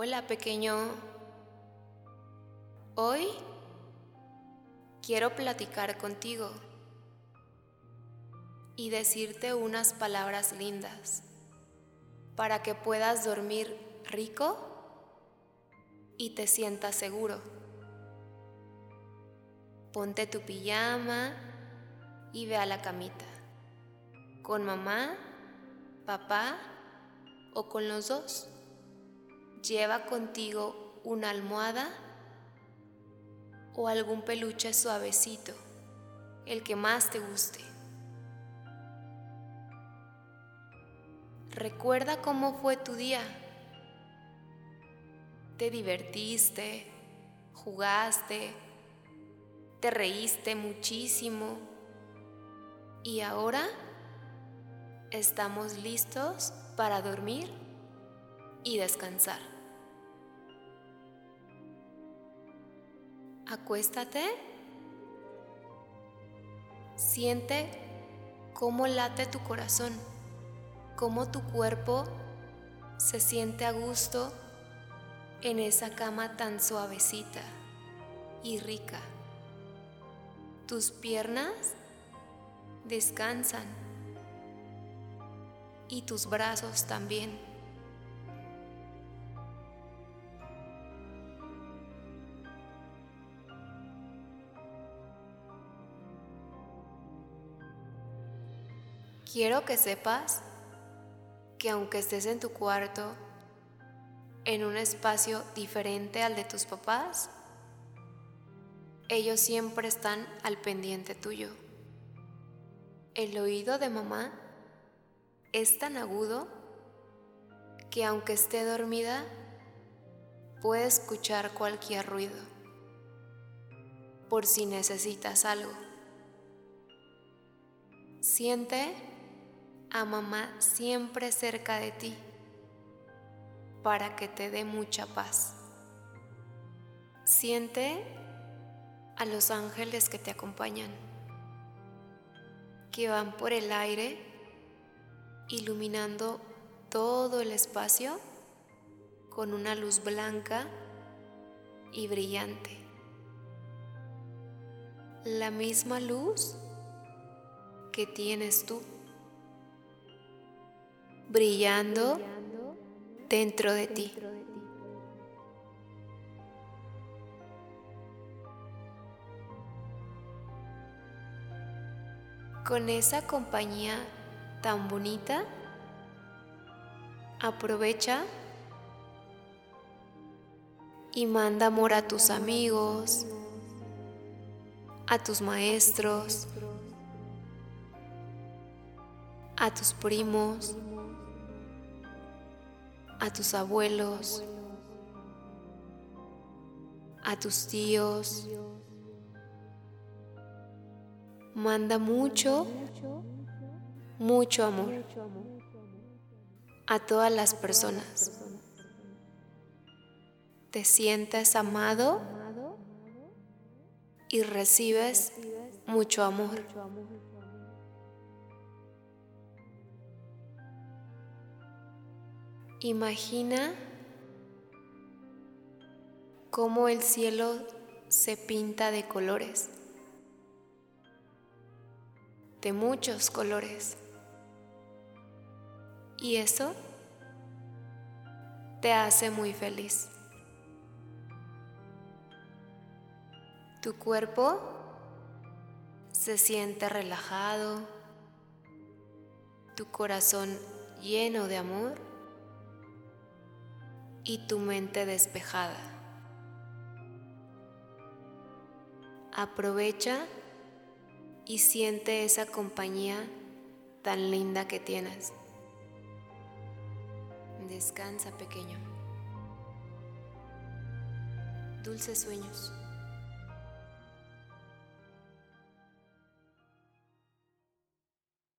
Hola pequeño. Hoy quiero platicar contigo y decirte unas palabras lindas para que puedas dormir rico y te sientas seguro. Ponte tu pijama y ve a la camita, con mamá, papá o con los dos. Lleva contigo una almohada o algún peluche suavecito, el que más te guste. Recuerda cómo fue tu día. Te divertiste, jugaste, te reíste muchísimo y ahora estamos listos para dormir y descansar. Acuéstate. Siente cómo late tu corazón, cómo tu cuerpo se siente a gusto en esa cama tan suavecita y rica. Tus piernas descansan y tus brazos también. Quiero que sepas que aunque estés en tu cuarto, en un espacio diferente al de tus papás, ellos siempre están al pendiente tuyo. El oído de mamá es tan agudo que aunque esté dormida, puede escuchar cualquier ruido, por si necesitas algo. Siente a mamá siempre cerca de ti para que te dé mucha paz. Siente a los ángeles que te acompañan, que van por el aire iluminando todo el espacio con una luz blanca y brillante. La misma luz que tienes tú brillando dentro de ti. Con esa compañía tan bonita, aprovecha y manda amor a tus amigos, a tus maestros, a tus primos, a tus abuelos, a tus tíos. Manda mucho, mucho amor a todas las personas. Te sientes amado y recibes mucho amor. Imagina cómo el cielo se pinta de colores, de muchos colores. Y eso te hace muy feliz. Tu cuerpo se siente relajado, tu corazón lleno de amor y tu mente despejada. Aprovecha y siente esa compañía tan linda que tienes. Descansa pequeño. Dulces sueños.